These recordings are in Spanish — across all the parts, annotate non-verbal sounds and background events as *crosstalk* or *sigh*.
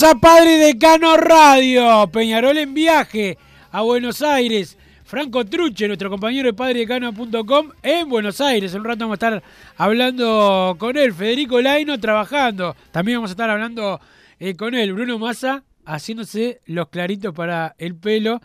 A Padre Decano Radio. Peñarol en viaje a Buenos Aires. Franco Truche, nuestro compañero de padredecano.com en Buenos Aires. Un rato vamos a estar hablando con él. Federico Laino trabajando. También vamos a estar hablando eh, con él. Bruno Massa haciéndose los claritos para el pelo.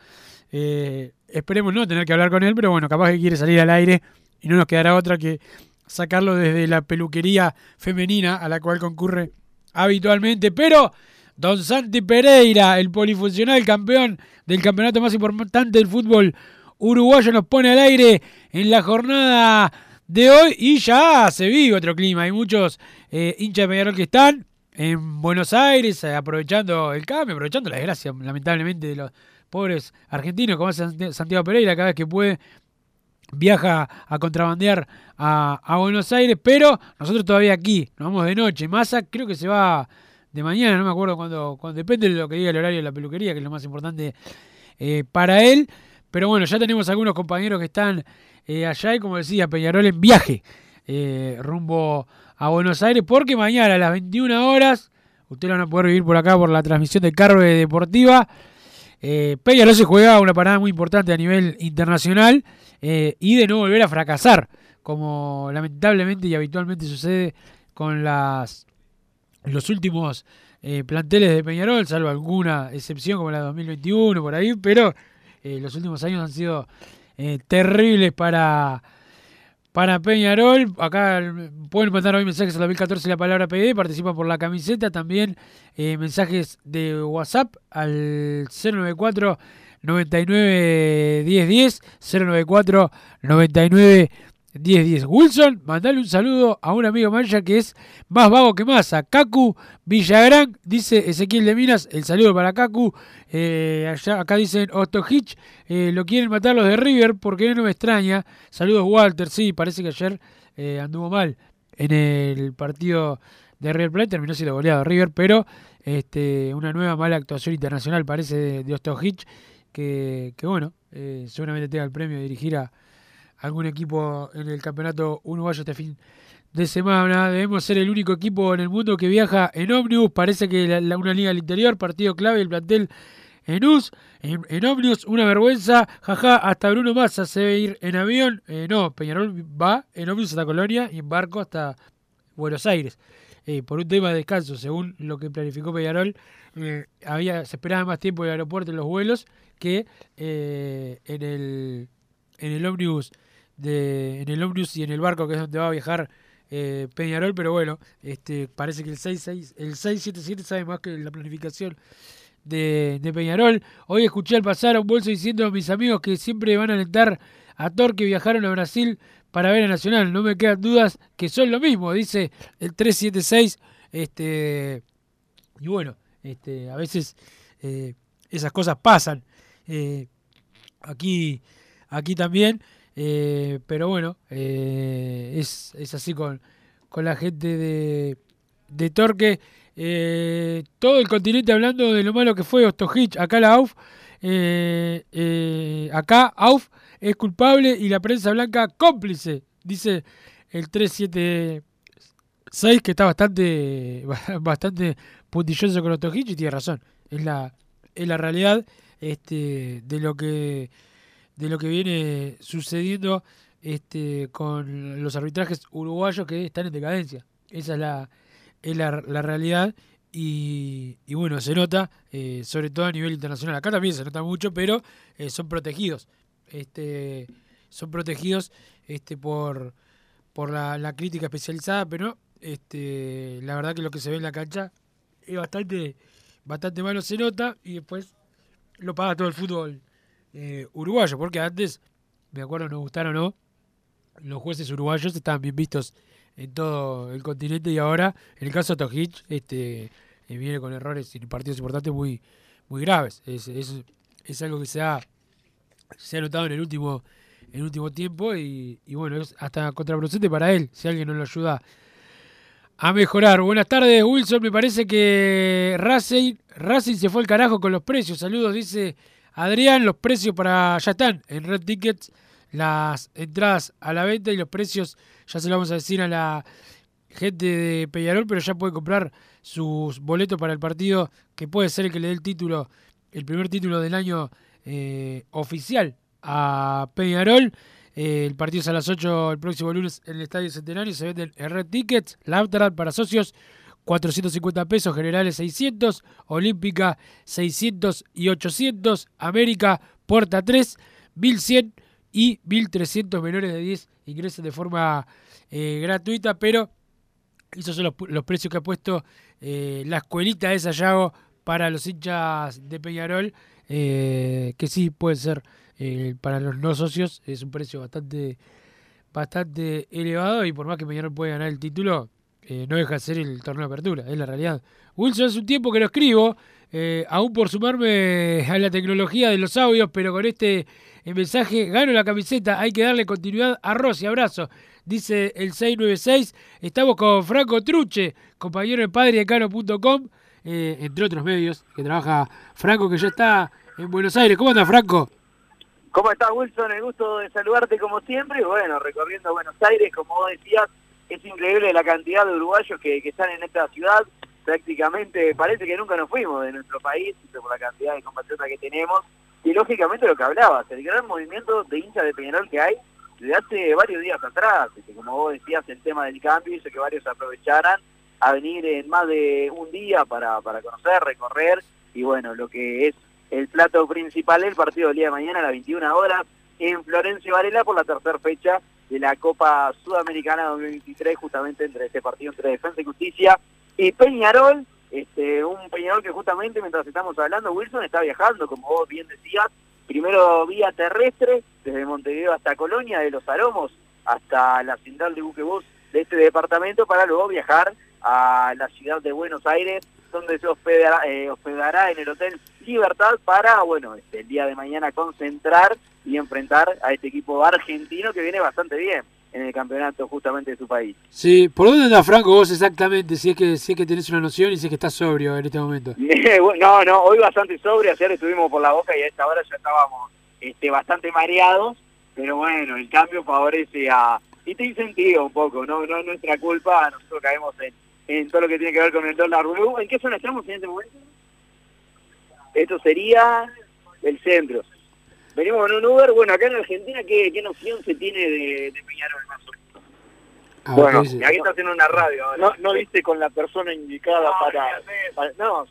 Eh, esperemos no tener que hablar con él, pero bueno, capaz que quiere salir al aire y no nos quedará otra que sacarlo desde la peluquería femenina a la cual concurre habitualmente. Pero Don Santi Pereira, el polifuncional campeón del campeonato más importante del fútbol uruguayo, nos pone al aire en la jornada de hoy y ya se vive otro clima. Hay muchos eh, hinchas de Peñarol que están en Buenos Aires eh, aprovechando el cambio, aprovechando la desgracia, lamentablemente, de los pobres argentinos, como hace Sant- Santiago Pereira cada vez que puede viaja a contrabandear a, a Buenos Aires, pero nosotros todavía aquí, nos vamos de noche. Massa creo que se va de mañana, no me acuerdo cuándo- depende de lo que diga el horario de la peluquería, que es lo más importante eh, para él. Pero bueno, ya tenemos algunos compañeros que están eh, allá y como decía, Peñarol en viaje eh, rumbo a Buenos Aires, porque mañana a las 21 horas, ustedes lo van a poder vivir por acá por la transmisión de Carve Deportiva. Eh, Peñarol se juega una parada muy importante a nivel internacional y de no volver a fracasar, como lamentablemente y habitualmente sucede con las los últimos eh, planteles de Peñarol, salvo alguna excepción como la de 2021 por ahí, pero eh, los últimos años han sido eh, terribles para para Peñarol. Acá eh, pueden mandar hoy mensajes a la 2014 la palabra PD, participan por la camiseta, también mensajes de WhatsApp al 094 99 1010 094 99 1010 Wilson, mandale un saludo a un amigo Maya que es más vago que más, a Kaku Villagrán, dice Ezequiel de Minas, el saludo para Kaku, eh, acá dicen Otto Hitch, eh, lo quieren matar los de River porque no me extraña, saludos Walter, sí, parece que ayer eh, anduvo mal en el partido de River Plate, terminó siendo goleado River, pero este, una nueva mala actuación internacional parece de, de Hitch, que, que bueno, seguramente tenga el premio de dirigir a algún equipo en el campeonato uruguayo este fin de semana. Debemos ser el único equipo en el mundo que viaja en ómnibus. Parece que la, una liga al interior, partido clave, el plantel en US, en, ómnibus, una vergüenza. Jaja, hasta Bruno Massa se debe ir en avión. Eh, no, Peñarol va en ómnibus hasta Colonia y en barco hasta Buenos Aires. Eh, por un tema de descanso, según lo que planificó Peñarol, eh, había, se esperaba más tiempo en el aeropuerto en los vuelos que eh, en el en el ómnibus de en el ómnibus y en el barco que es donde va a viajar eh, Peñarol, pero bueno, este parece que el 66 el 677 sabe más que la planificación de, de Peñarol. Hoy escuché al pasar a un bolso diciendo a mis amigos que siempre van a alentar a Thor que viajaron a Brasil para ver a Nacional. No me quedan dudas que son lo mismo, dice el 376. Este, y bueno, este, a veces eh, esas cosas pasan. Eh, aquí, aquí también. Eh, pero bueno, eh, es, es así con, con la gente de, de Torque. Eh, todo el continente hablando de lo malo que fue Ostojic. Acá la AUF, acá AUF es culpable y la prensa blanca cómplice, dice el 376 que está bastante *laughs* bastante puntilloso con Ostojic y tiene razón. Es la es la realidad este de lo que de lo que viene sucediendo este con los arbitrajes uruguayos que están en decadencia. Esa es la es la, realidad y, y bueno, se nota, eh, sobre todo a nivel internacional. Acá también se nota mucho, pero eh, son protegidos. Este, son protegidos este, por, por la, la crítica especializada, pero este, la verdad que lo que se ve en la cancha es bastante, bastante malo, se nota, y después lo paga todo el fútbol eh, uruguayo, porque antes, me acuerdo, nos gustaron o no, los jueces uruguayos estaban bien vistos en todo el continente y ahora, en el caso de Tojic, este, eh, viene con errores en partidos importantes muy, muy graves. Es, es, es algo que se ha, se ha notado en el último, en último tiempo y, y bueno, es hasta contraproducente para él, si alguien no lo ayuda a mejorar. Buenas tardes, Wilson. Me parece que Racing, Racing se fue al carajo con los precios. Saludos, dice Adrián. Los precios para ya están en Red Tickets, las entradas a la venta y los precios ya se lo vamos a decir a la gente de Peñarol, pero ya puede comprar sus boletos para el partido que puede ser el que le dé el título, el primer título del año eh, oficial a Peñarol. Eh, el partido es a las 8 el próximo lunes en el Estadio Centenario. Se venden en Red Tickets. La Amsterdam para socios 450 pesos, generales 600, Olímpica 600 y 800, América Puerta 3, 1100 y 1300 menores de 10 ingresan de forma eh, gratuita, pero esos son los, precios que ha puesto eh, la escuelita de Sayago para los hinchas de Peñarol, eh, que sí puede ser para los no socios, es un precio bastante bastante elevado y por más que Peñarol pueda ganar el título, eh, no deja de ser el torneo de apertura, es la realidad. Wilson, hace un tiempo que lo escribo, eh, aún por sumarme a la tecnología de los audios, pero con este eh, mensaje gano la camiseta, hay que darle continuidad a Rossi, abrazo. Dice el 696, estamos con Franco Truche, compañero de padredecano.com, eh, entre otros medios, que trabaja Franco, que ya está en Buenos Aires. ¿Cómo anda, Franco? ¿Cómo estás, Wilson? El gusto de saludarte como siempre. Bueno, recorriendo Buenos Aires, como vos decías, es increíble la cantidad de uruguayos que, que están en esta ciudad. Prácticamente parece que nunca nos fuimos de nuestro país por la cantidad de compatriotas que tenemos. Y lógicamente lo que hablabas, el gran movimiento de hinchas de Peñarol que hay desde hace varios días atrás. Este, como vos decías, el tema del cambio hizo que varios aprovecharan a venir en más de un día para, para conocer, recorrer. Y bueno, lo que es el plato principal del partido del día de mañana a las 21 horas en Florencio Varela por la tercera fecha de la Copa Sudamericana 2023, justamente entre este partido entre Defensa y Justicia. Y Peñarol, este, un Peñarol que justamente mientras estamos hablando, Wilson está viajando, como vos bien decías, primero vía terrestre, desde Montevideo hasta Colonia, de Los Aromos hasta la central de buquebús de este departamento, para luego viajar a la ciudad de Buenos Aires, donde se hospedará, eh, hospedará en el Hotel Libertad para, bueno, este, el día de mañana concentrar y enfrentar a este equipo argentino que viene bastante bien en el campeonato justamente de su país. Sí, ¿por dónde anda Franco vos exactamente? Si es que si es que tenés una noción y si es que estás sobrio en este momento. *laughs* no, no, hoy bastante sobrio, ayer estuvimos por la boca y a esta hora ya estábamos este, bastante mareados, pero bueno, el cambio favorece a, y te incentiva un poco, no, no es nuestra culpa, nosotros caemos en, en todo lo que tiene que ver con el dólar blue. ¿En qué zona estamos en este momento? Esto sería el centro. Venimos con un Uber, bueno, acá en Argentina, ¿qué, qué noción se tiene de, de Peñarol más o menos? A ver, Bueno, y aquí está haciendo una radio ahora. No, no viste con la persona indicada No, para, No,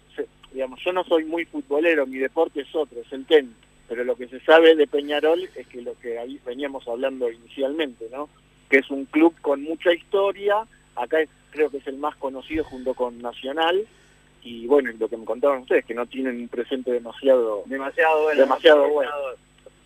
digamos, yo no soy muy futbolero, mi deporte es otro, es el tenis. Pero lo que se sabe de Peñarol es que lo que ahí veníamos hablando inicialmente, ¿no? Que es un club con mucha historia, acá es- creo que es el más conocido junto con Nacional, y bueno, lo que me contaron ustedes, que no tienen un presente demasiado... Demasiado bueno. Demasiado bueno.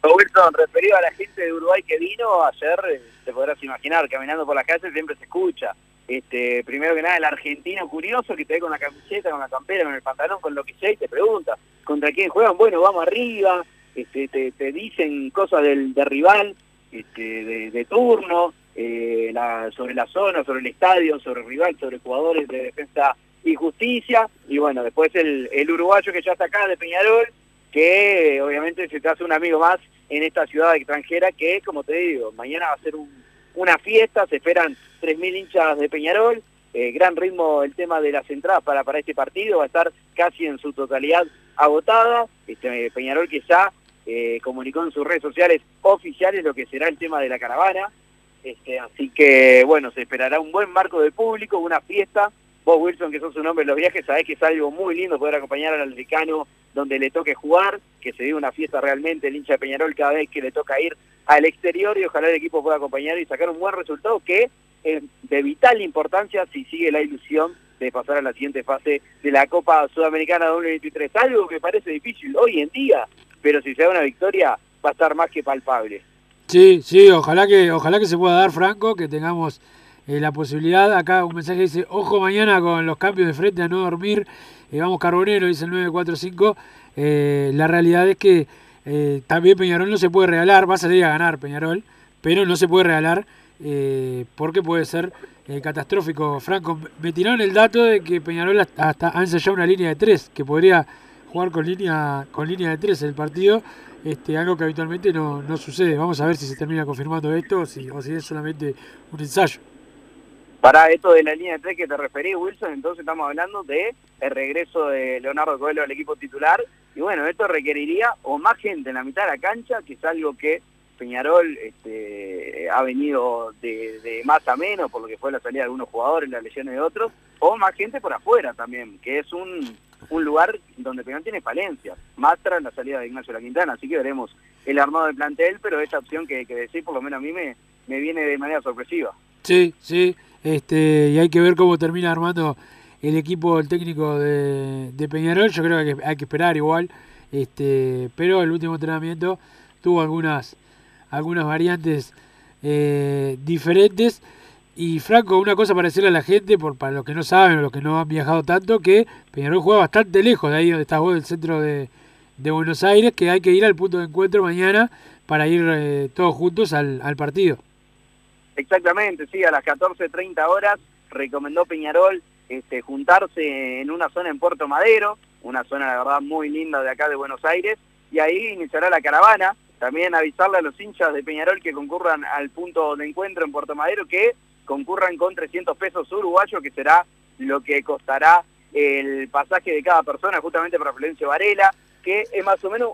Wilson, referido a la gente de Uruguay que vino ayer, eh, te podrás imaginar, caminando por las calles siempre se escucha. Este, primero que nada, el argentino curioso que te ve con la camiseta, con la campera, con el pantalón, con lo que sea, y te pregunta, ¿contra quién juegan? Bueno, vamos arriba, este, te, te dicen cosas del, del rival, este, de, de turno, eh, la- sobre la zona, sobre el estadio, sobre el rival, sobre jugadores de defensa y justicia, y bueno, después el, el uruguayo que ya está acá de Peñarol, que obviamente se te hace un amigo más en esta ciudad extranjera que, como te digo, mañana va a ser un- una fiesta, se esperan 3.000 hinchas de Peñarol, eh, gran ritmo el tema de las entradas para, para este partido, va a estar casi en su totalidad agotada, este, Peñarol que ya eh, comunicó en sus redes sociales oficiales lo que será el tema de la caravana, este, así que bueno, se esperará un buen marco de público, una fiesta, vos Wilson que sos un hombre de los viajes, sabés que es algo muy lindo poder acompañar al africano donde le toque jugar, que se dé una fiesta realmente el hincha de Peñarol cada vez que le toca ir al exterior y ojalá el equipo pueda acompañar y sacar un buen resultado que es de vital importancia si sigue la ilusión de pasar a la siguiente fase de la Copa Sudamericana 2023. Algo que parece difícil hoy en día, pero si se da una victoria va a estar más que palpable. Sí, sí, ojalá que, ojalá que se pueda dar, Franco, que tengamos eh, la posibilidad. Acá un mensaje dice, ojo mañana con los cambios de frente a no dormir. Eh, vamos Carbonero, dice el 945. Eh, la realidad es que eh, también Peñarol no se puede regalar, va a salir a ganar Peñarol, pero no se puede regalar eh, porque puede ser catastrófico. Franco, me tiraron el dato de que Peñarol hasta, ha ensayado una línea de tres, que podría jugar con línea con línea de tres el partido, este, algo que habitualmente no, no sucede. Vamos a ver si se termina confirmando esto o si es solamente un ensayo. Para esto de la línea de tres que te referí, Wilson, entonces estamos hablando de el regreso de Leonardo Coelho al equipo titular. Y bueno, esto requeriría o más gente en la mitad de la cancha, que es algo que Peñarol este, ha venido de, de más a menos, por lo que fue la salida de algunos jugadores, las lesiones de otros, o más gente por afuera también, que es un, un lugar donde Peñarol tiene falencias, más tras la salida de Ignacio La Quintana, así que veremos el armado del plantel, pero esta opción que, que decís, por lo menos a mí me, me viene de manera sorpresiva. Sí, sí, este, y hay que ver cómo termina armando el equipo, el técnico de, Peñarol. Yo creo que hay que esperar igual, este, pero el último entrenamiento tuvo algunas, algunas variantes eh, diferentes. Y Franco, una cosa para decirle a la gente, por, para los que no saben o los que no han viajado tanto, que Peñarol juega bastante lejos de ahí donde estás vos, del centro de, Buenos Aires, que hay que ir al punto de encuentro mañana para ir eh, todos juntos al partido. Exactamente, sí, a las 14.30 horas recomendó Peñarol este, juntarse en una zona en Puerto Madero, una zona la verdad muy linda de acá de Buenos Aires, y ahí iniciará la caravana. También avisarle a los hinchas de Peñarol que concurran al punto de encuentro en Puerto Madero que concurran con 300 pesos uruguayos, que será lo que costará el pasaje de cada persona justamente para Florencio Varela, que es más o menos,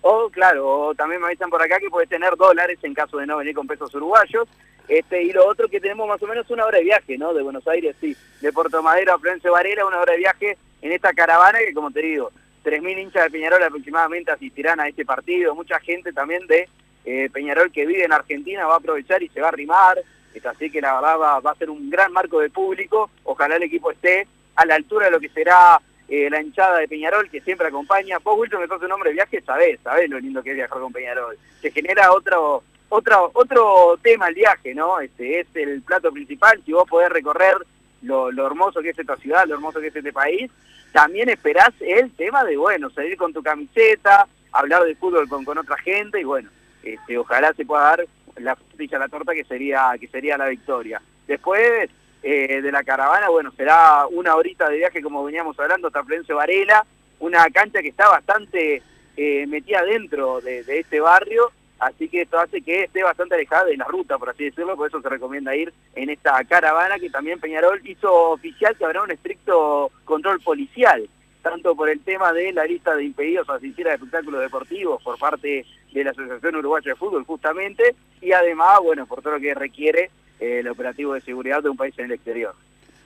o claro, o también me avisan por acá que puede tener dólares en caso de no venir con pesos uruguayos. Este, y lo otro que tenemos más o menos una hora de viaje, ¿no? De Buenos Aires, sí, de Puerto Madero a Florencio Varela, una hora de viaje en esta caravana que, como te digo, 3.000 hinchas de Peñarol aproximadamente asistirán a este partido. Mucha gente también de eh, Peñarol que vive en Argentina va a aprovechar y se va a arrimar. Así que la verdad va, a ser un gran marco de público. Ojalá el equipo esté a la altura de lo que será eh, la hinchada de Peñarol que siempre acompaña. Vos, Wilson, que sos un hombre de viaje, sabés, sabés lo lindo que es viajar con Peñarol. Se genera otro otro otro tema el viaje, ¿no? Este es el plato principal. Si vos podés recorrer lo, lo hermoso que es esta ciudad, lo hermoso que es este país, también esperás el tema de, bueno, salir con tu camiseta, hablar de fútbol con, con otra gente y bueno, este, ojalá se pueda dar la frutilla la torta que sería, que sería la victoria. Después eh, de la caravana, bueno, será una horita de viaje como veníamos hablando hasta Florencio Varela, una cancha que está bastante eh, metida dentro de, de este barrio así que esto hace que esté bastante alejada de la ruta, por así decirlo, por eso se recomienda ir en esta caravana que también Peñarol hizo oficial que habrá un estricto control policial, tanto por el tema de la lista de impedidos a asistir a espectáculos deportivos por parte de la Asociación Uruguaya de Fútbol justamente, y además, bueno, por todo lo que requiere eh, el operativo de seguridad de un país en el exterior.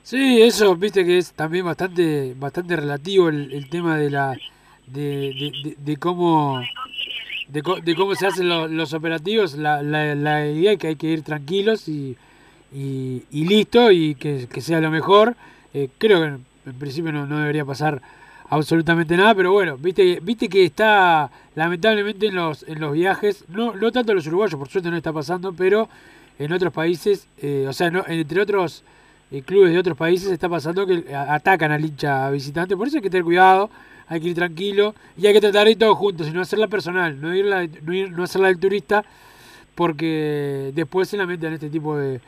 Sí, eso, viste que es también bastante bastante relativo el, el tema de la de, cómo de, de cómo se hacen lo- los operativos. La, idea es que hay que ir tranquilos y, listo y que, sea lo mejor. Eh, creo que en, principio no, debería pasar absolutamente nada, pero bueno, viste, viste que está lamentablemente en los, en los viajes, no, no tanto los uruguayos, por suerte no está pasando, pero en otros países, eh, o sea, no, entre otros eh, clubes de otros países está pasando que atacan al hincha visitante, por eso hay que tener cuidado, hay que ir tranquilo y hay que tratar de ir todos juntos, y no hacerla personal, no, irla, no, ir- no hacerla del turista, porque después se lamentan este tipo de,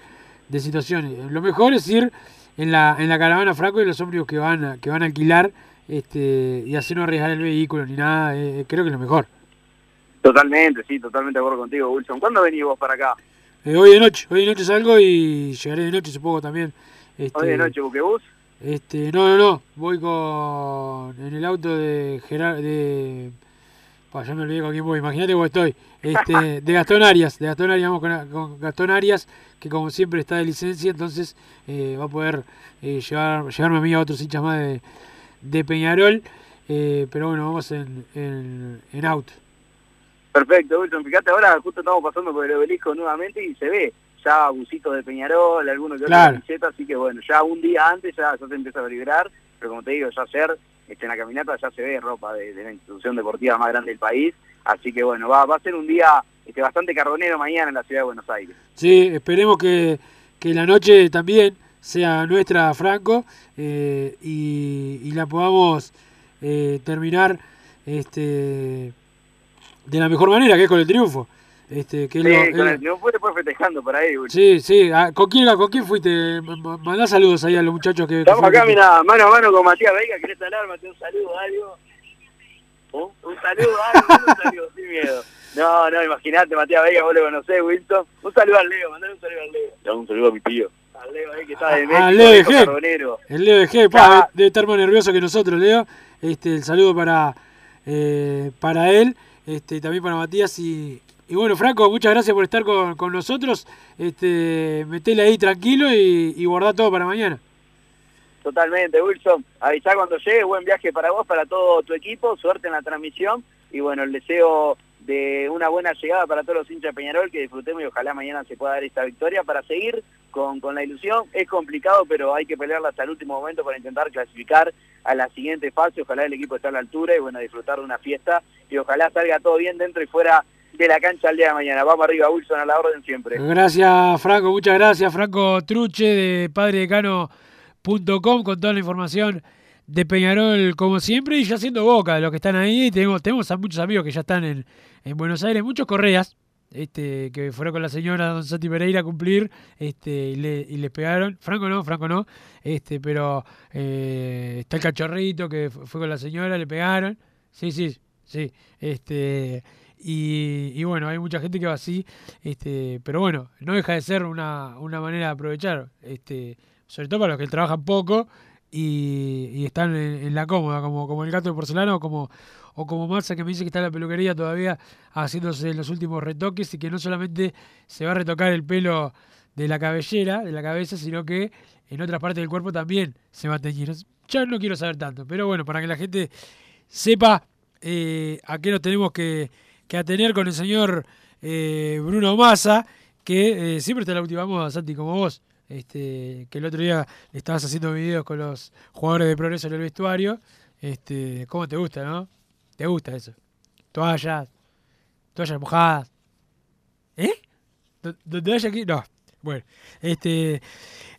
de situaciones. Lo mejor es ir en la, en la caravana Franco y los ómnibus que van a, que van a alquilar este, y así no arriesgar el vehículo ni nada, eh, creo que es lo mejor. Totalmente, sí, totalmente de acuerdo contigo, Wilson. ¿Cuándo venís vos para acá? Eh, hoy de noche, hoy de noche salgo y llegaré de noche supongo también. Este, Hoy de noche, buquebús. Este, no, no, no, voy con en el auto de Gerard de pa, ya me olvidé con quién voy, imagínate cómo estoy. Este, *laughs* de Gastón Arias, de Gastón Arias, vamos con, con Gastón Arias, que como siempre está de licencia, entonces eh, va a poder eh, llevar, llevarme a mí a otros hinchas más de, de Peñarol, eh, pero bueno, vamos en, en, en auto. Perfecto, Wilson. Fíjate, ahora justo estamos pasando por el obelisco nuevamente y se ve ya busitos de Peñarol, algunos que otros Claro. camisetas, así que bueno, ya un día antes ya, ya se empieza a vibrar, pero como te digo, ya ayer este, en la caminata ya se ve ropa de, de la institución deportiva más grande del país, así que bueno, va, va a ser un día este, bastante carbonero mañana en la ciudad de Buenos Aires. Sí, esperemos que, que la noche también sea nuestra, Franco, eh, y, y la podamos eh, terminar este, de la mejor manera, que es con el triunfo. Este, que Sí, lo- con el triunfo después festejando por ahí, sí, sí. ah, ¿Con quién, ¿Con quién fuiste? Mandá saludos ahí a los muchachos que... Estamos acá, mira, mano a mano con Matías Veiga, ¿querés hablar, Matías? Un saludo, algo. ¿Un, un saludo, algo, un saludo, sin miedo. No, no, imagínate, Matías Veiga, vos lo conocés, Wilson. Un saludo al Leo, mandale un saludo al Leo. Ya, un saludo a mi tío. Al Leo ahí que está de México, Ah, Leo de G. El Leo de G, pa, debe estar más nervioso que nosotros, Leo. Este, el saludo para, eh, para él, este, y también para Matías. Y, y bueno, Franco, muchas gracias por estar con, con nosotros. Este, metele ahí tranquilo y, y guardá todo para mañana. Totalmente, Wilson. Avisá cuando llegue, buen viaje para vos, para todo tu equipo, suerte en la transmisión y bueno, el deseo de una buena llegada para todos los hinchas de Peñarol, que disfrutemos y ojalá mañana se pueda dar esta victoria para seguir con, con la ilusión. Es complicado, pero hay que pelearla hasta el último momento para intentar clasificar a la siguiente fase. Ojalá el equipo esté a la altura y bueno, disfrutar de una fiesta y ojalá salga todo bien dentro y fuera de la cancha el día de mañana. Vamos arriba, Wilson, a la orden siempre. Gracias, Franco, muchas gracias. Franco Truche de padredecano.com con toda la información de Peñarol, como siempre, y ya siendo boca de los que están ahí. Tenemos, tenemos a muchos amigos que ya están en, en Buenos Aires, muchos correas. Este, que fueron con la señora Don Santi Pereira a cumplir este, y, le, y les pegaron. Franco no, Franco no, este, pero eh, está el cachorrito que fu- fue con la señora, le pegaron. Sí, sí, sí. Este, y, bueno, hay mucha gente que va así, este, pero bueno, no deja de ser una, una manera de aprovechar, este, sobre todo para los que trabajan poco y, están en, en la cómoda, como, como el gato de porcelana o como, o como Marza que me dice que está en la peluquería todavía haciéndose los últimos retoques y que no solamente se va a retocar el pelo de la cabellera, de la cabeza, sino que en otras partes del cuerpo también se va a teñir. Ya no quiero saber tanto, pero bueno, para que la gente sepa eh, a qué nos tenemos que, que atener con el señor eh, Bruno Massa, que eh, siempre en la última moda, Santi, como vos. Este, que el otro día le estabas haciendo videos con los jugadores de progreso en el vestuario. Este, ¿Cómo te gusta, no? ¿Te gusta eso? Toallas, toallas mojadas. ¿Eh? ¿Do- ¿Donde haya aquí? No. Bueno, este,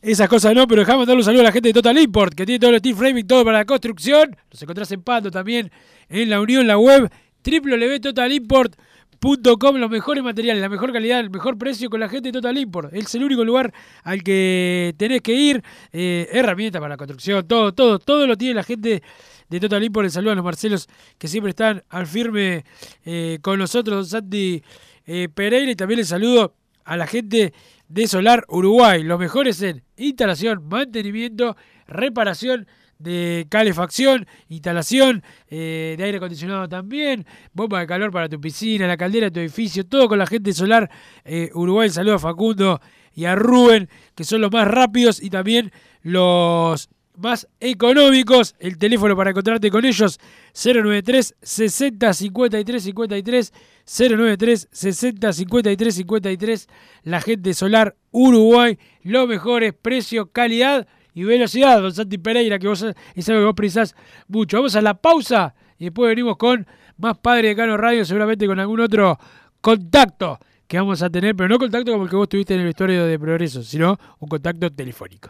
esas cosas no, pero dejamos darle un saludo a la gente de Total Import, que tiene todo el steel framing, todo para la construcción. Los encontrás en Pando también, en la unión, la web, www.totalimport.com, los mejores materiales, la mejor calidad, el mejor precio con la gente de Total Import. Es el único lugar al que tenés que ir. Eh, herramientas para la construcción, todo, todo, todo lo tiene la gente de Total Import. El saludo a los Marcelos que siempre están al firme eh, con nosotros, don Santi eh, Pereira y también le saludo a la gente de Solar Uruguay, los mejores en instalación, mantenimiento, reparación de calefacción, instalación eh, de aire acondicionado también, bomba de calor para tu piscina, la caldera de tu edificio, todo con la gente Solar eh, Uruguay. Saludo a Facundo y a Rubén, que son los más rápidos y también los más económicos. El teléfono para encontrarte con ellos 093 60 53 53 093 60 53 53. La gente Solar Uruguay, los mejores precio, calidad y velocidad. Don Santi Pereira, que vos es algo que vos precisás mucho. Vamos a la pausa y después venimos con más Padre de Cano Radio, seguramente con algún otro contacto que vamos a tener, pero no contacto como el que vos tuviste en el vestuario de Progreso, sino un contacto telefónico.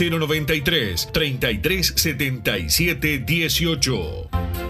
093 33 77 18.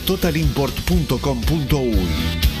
totalimport.com.uy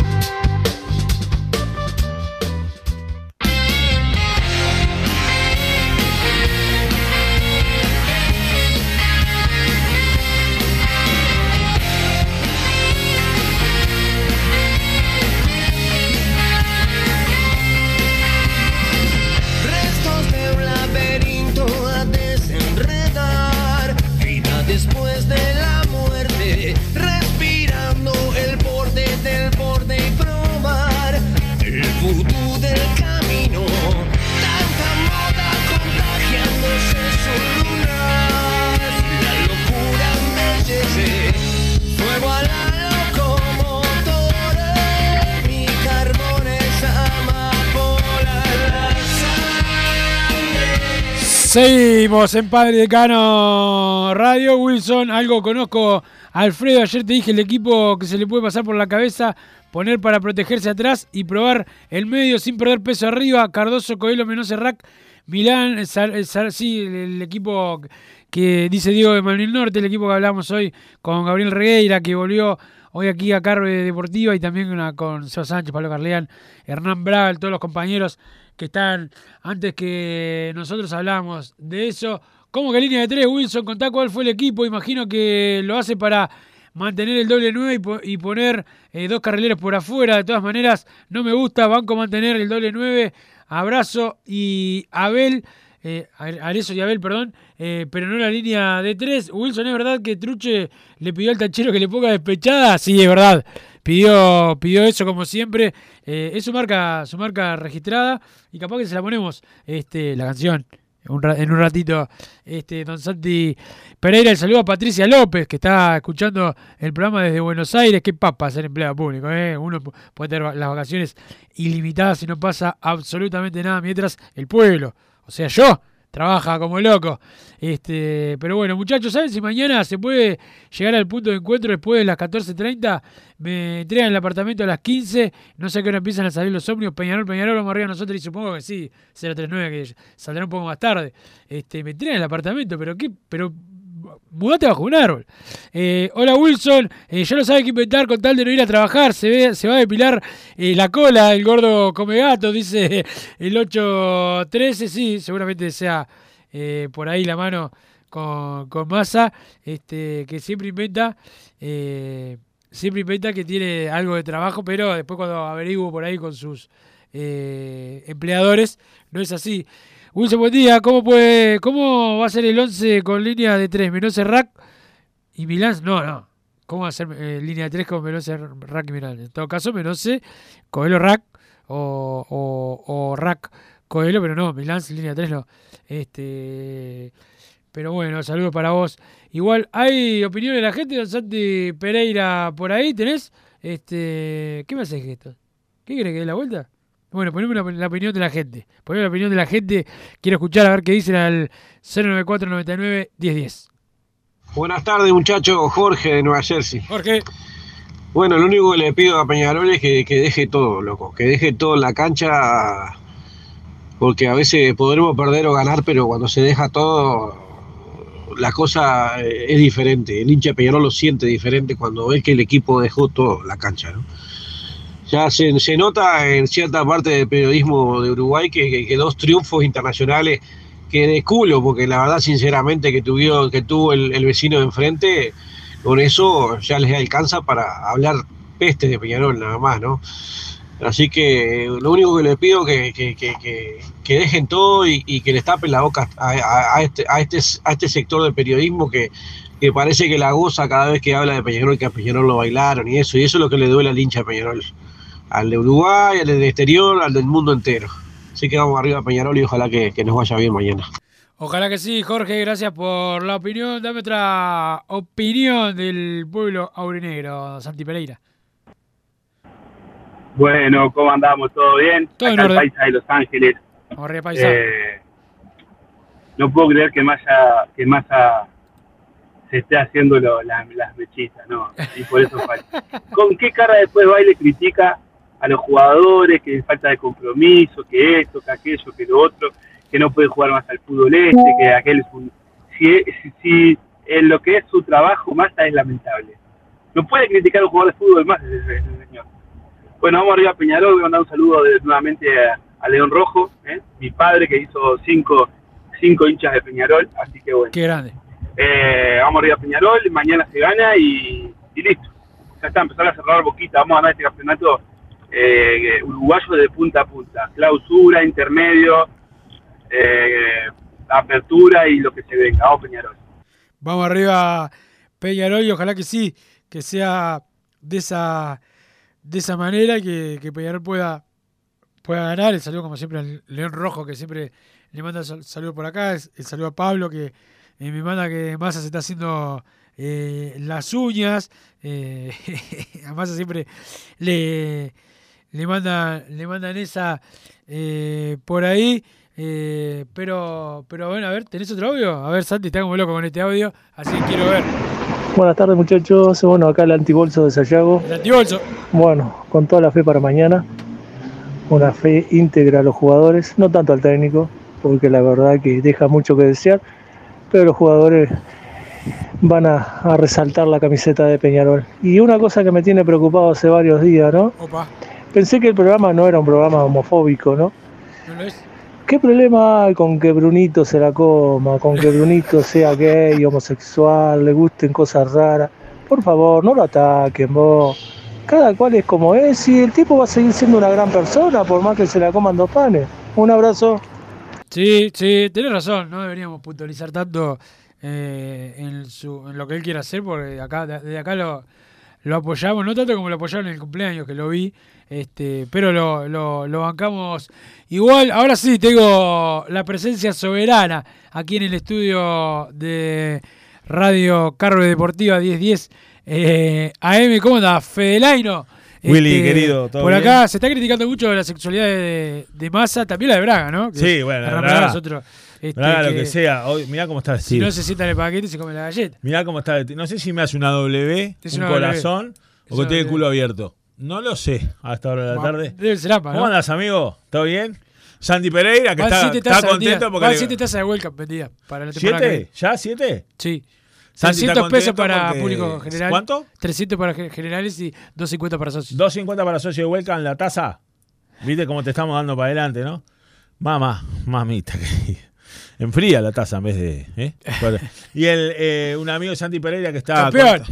Seguimos en Padre Decano Radio. Wilson, algo conozco. Alfredo, ayer te dije el equipo que se le puede pasar por la cabeza, poner para protegerse atrás y probar el medio sin perder peso arriba. Cardoso, Coelho, Menose, Rack, Milán, sí, el equipo que dice Diego de Manuel Norte, el equipo que hablamos hoy con Gabriel Regueira, que volvió hoy aquí a Carve Deportiva y también con Seo Sánchez, Pablo Carleán, Hernán Braga, todos los compañeros que están antes que nosotros hablamos de eso. ¿Cómo que línea de tres, Wilson? Contá cuál fue el equipo. Imagino que lo hace para mantener el doble 9 y, po- y poner eh, dos carrileros por afuera. De todas maneras, no me gusta. Banco mantener el doble 9. Abrazo y Abel. Eh, Arezo y Abel, perdón, eh, pero no la línea de tres. Wilson, ¿es verdad que Truche le pidió al tachero que le ponga despechada? Sí, es verdad. Pidió, pidió eso como siempre. Eh, es su marca, su marca registrada y capaz que se la ponemos este, la canción en un ratito. Este, don Santi Pereira, el saludo a Patricia López, que está escuchando el programa desde Buenos Aires. Qué papa ser empleado público, ¿eh? Uno pu- puede tener las vacaciones ilimitadas y no pasa absolutamente nada, mientras el pueblo, o sea, yo, trabaja como loco. Este, pero bueno, muchachos, ¿saben si mañana se puede llegar al punto de encuentro después de las 14.30? Me entregan el apartamento a las 15, no sé a qué hora empiezan a salir los ómnibus, Peñarol, Peñarol, vamos arriba nosotros y supongo que sí, 039 que saldrá un poco más tarde. Este, me entregan el apartamento, pero qué, pero mudate bajo un árbol. Eh, hola Wilson, eh, ya no sabe qué inventar con tal de no ir a trabajar, se, ve, se va a depilar eh, la cola, el gordo come gato, dice *laughs* el 813, sí, seguramente sea eh, por ahí la mano con, con masa, este, que siempre inventa, siempre inventa que tiene algo de trabajo, pero después cuando averiguo por ahí con sus empleadores, no es así. Wilson, buen día. ¿Cómo, puede, ¿Cómo va a ser el 11 con línea de 3? Menose Rack y Milán. No, no. ¿Cómo va a ser eh, línea de 3 con Menose Rack y Milán? En todo caso, Menose, Coelho Rack o, o, o Rack Coelho, pero no, Milán línea 3 no. Este, pero bueno, saludos para vos. Igual, ¿hay opinión de la gente? Don Santi Pereira por ahí, ¿tenés? Este, ¿Qué me haces gesto? ¿Qué querés que dé la vuelta? Bueno, poneme la, la opinión de la gente. Poneme la opinión de la gente. Quiero escuchar a ver qué dicen al 094 99 1010. Buenas tardes, muchachos. Jorge de Nueva Jersey. Jorge. Bueno, lo único que le pido a Peñarol es que, que deje todo, loco. Que deje todo en la cancha. Porque a veces podremos perder o ganar, pero cuando se deja todo, la cosa eh, es diferente. El hincha Peñarol lo siente diferente cuando ve que el equipo dejó todo la cancha, ¿no? Ya se, se nota en cierta parte del periodismo de Uruguay que, que- dos triunfos internacionales que de culo, porque la verdad, sinceramente, que, tuvió, que tuvo el, el vecino de enfrente, con eso ya les alcanza para hablar peste de Peñarol, nada más, ¿no? Así que lo único que le pido es que, que, que, dejen todo y, y que les tapen la boca a este, a, este, a este sector del periodismo que, que parece que la goza cada vez que habla de Peñarol, que a Peñarol lo bailaron y eso, y eso es lo que le duele al hincha de Peñarol, al de Uruguay, al del exterior, al del mundo entero. Así que vamos arriba a Peñarol y ojalá que, que nos vaya bien mañana. Ojalá que sí, Jorge. Gracias por la opinión. Dame otra opinión del pueblo aurinegro, Santi Pereira. Bueno, ¿cómo andamos? ¿Todo bien? Todo en Acá el orden. paisa de Los Ángeles. Arriba, paisa. Eh, no puedo creer que Massa, que Massa se esté haciendo lo- la- las mechitas, ¿no? Y por eso falta. *laughs* ¿Con qué cara después va y le critica a los jugadores que falta de compromiso, que esto, que aquello, que lo otro, que no puede jugar más al fútbol este, que aquel es un... Si, si, si en lo que es su trabajo, Massa es lamentable. No puede criticar a un jugador de fútbol más ese, ese señor. Bueno, vamos arriba a Peñarol, voy a mandar un saludo de- nuevamente a, a León Rojo, ¿eh? mi padre que hizo cinco, cinco hinchas de Peñarol, así que bueno. Qué grande. Eh, vamos arriba a Peñarol, mañana se gana y, y listo. Ya está, empezar a cerrar boquita, vamos a ganar este campeonato eh, uruguayo de punta a punta. Clausura, intermedio, eh, apertura y lo que se venga. Vamos Peñarol. Vamos arriba, Peñarol, y ojalá que sí, que sea de esa, de esa manera que, que Peñarol pueda, pueda ganar. El saludo, como siempre, al León Rojo, que siempre le manda sal- saludo por acá. El, el saludo a Pablo, que eh, me manda que Massa se está haciendo eh, las uñas. *laughs* A Massa siempre le, le, manda, le mandan esa eh, por ahí. Eh, pero, pero bueno, a ver, ¿tenés otro audio? A ver, Santi está como loco con este audio, así que quiero ver. Buenas tardes muchachos, bueno acá el antibolso de Sayago. El antibolso. Bueno, con toda la fe para mañana, una fe íntegra a los jugadores, no tanto al técnico, porque la verdad que deja mucho que desear, pero los jugadores van a, a resaltar la camiseta de Peñarol. Y una cosa que me tiene preocupado hace varios días, ¿no? Opa, Pensé que el programa no era un programa homofóbico, ¿no? ¿no lo es? ¿Qué problema hay con que Brunito se la coma, con que Brunito *laughs* sea gay, homosexual, le gusten cosas raras? Por favor, no lo ataquen vos. Cada cual es como es y el tipo va a seguir siendo una gran persona por más que se la coman dos panes. Un abrazo. Sí, sí, tenés razón, no deberíamos puntualizar tanto eh, en, su, en lo que él quiere hacer, porque acá, desde acá lo, lo apoyamos, no tanto como lo apoyaron en el cumpleaños, que lo vi, este, pero lo, lo, lo bancamos igual. Ahora sí, tengo la presencia soberana aquí en el estudio de Radio Carro Deportiva 1010 eh, AM. ¿Cómo anda? Fedelaino. Willy, Este, querido, ¿todo Por bien? acá se está criticando mucho la sexualidad de, de Massa, también la de Braga, ¿no? Que Sí, bueno, la Braga. de nosotros, este, Braga, lo que que sea. Hoy, mirá cómo está Si no se sienta en el paquete, se come la galleta. Mirá cómo está. No sé si me hace una W, Es un una corazón Es o que tiene el culo abierto. No lo sé a esta hora de la tarde. Debe ser AMPA, ¿Cómo andas, amigo? ¿Todo bien? Santi Pereira, que está, contento porque. Van le- siete tazas de welcome vendidas para la temporada ¿Siete? ¿Ya siete? Sí. Santi está 300 pesos para porque- público general. ¿Cuánto? 300 para ge- generales y 250 para socios. 2.50 para socio de Welcome, la taza. ¿Viste cómo te estamos dando para adelante, no? Mamá, mamita. querida. *laughs* Enfría la taza en vez de. ¿eh? Y el, eh, un amigo de Santi Pereira que está. Campeón.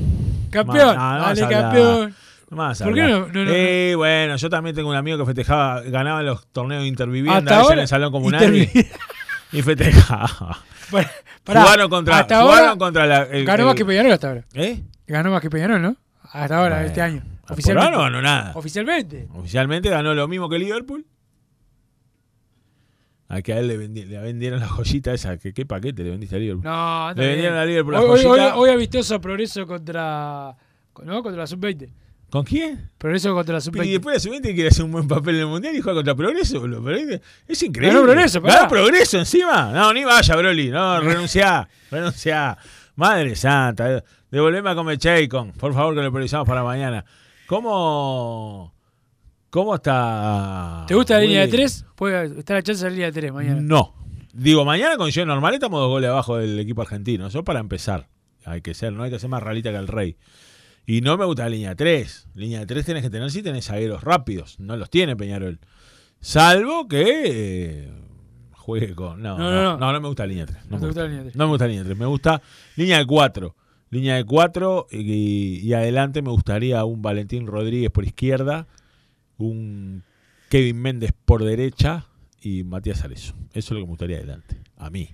Campeón. Ma- no, no Dale, campeón. A ¿Por qué no- no- no- Eh, bueno, yo también tengo un amigo que festejaba, ganaba los torneos de intervivienda en el salón comunal *laughs* y, festejaba. Pará. Jugaron contra, Hasta jugaron ahora contra la. el- ganó el- más que Peñarol hasta ahora. ¿Eh? Ganó más que Peñarol, ¿no? Hasta ahora, Bueno. este año. Por Oficialmente. no ganó nada. Oficialmente. Oficialmente ganó lo mismo que Liverpool. A que a él le, vendi- le vendieron la joyita esa. ¿Qué paquete le vendiste a Liverpool? No, Le bien. vendieron a Liverpool la hoy, hoy, joyita. hoy, hoy amistoso progreso contra. ¿No? Contra la sub-20. ¿Con quién? Progreso contra la Y sub-20. después la siguiente quiere hacer un buen papel en el mundial y juega contra Progreso. boludo. Pero es- es increíble. Ganó Progreso, pará. ¿Ganó Progreso encima? No, ni vaya, Broly. No, *laughs* renunciá. renunciá. Madre santa. eh, Devolveme a comer Chaycon. Por favor, que lo priorizamos para mañana. ¿Cómo. ¿Cómo está. ¿Te gusta la línea de Willy? 3? Puede estar la chance de la línea de 3 mañana. No. Digo, mañana con condiciones normales estamos dos goles abajo del equipo argentino. Eso para empezar. Hay que ser, no hay que ser más ralita que el rey. Y no me gusta la línea 3. Línea de 3 tenés que tener si tenés zagueros rápidos. No los tiene Peñarol. Salvo que eh, juegue con. No No, no, no, no, no. me gusta la línea 3. No te gusta la línea 3. No me gusta la línea 3. Me gusta línea de 4. Línea de 4 y, y adelante me gustaría un Valentín Rodríguez por izquierda, un Kevin Méndez por derecha y Matías Arezo. Eso es lo que me gustaría adelante. A mí.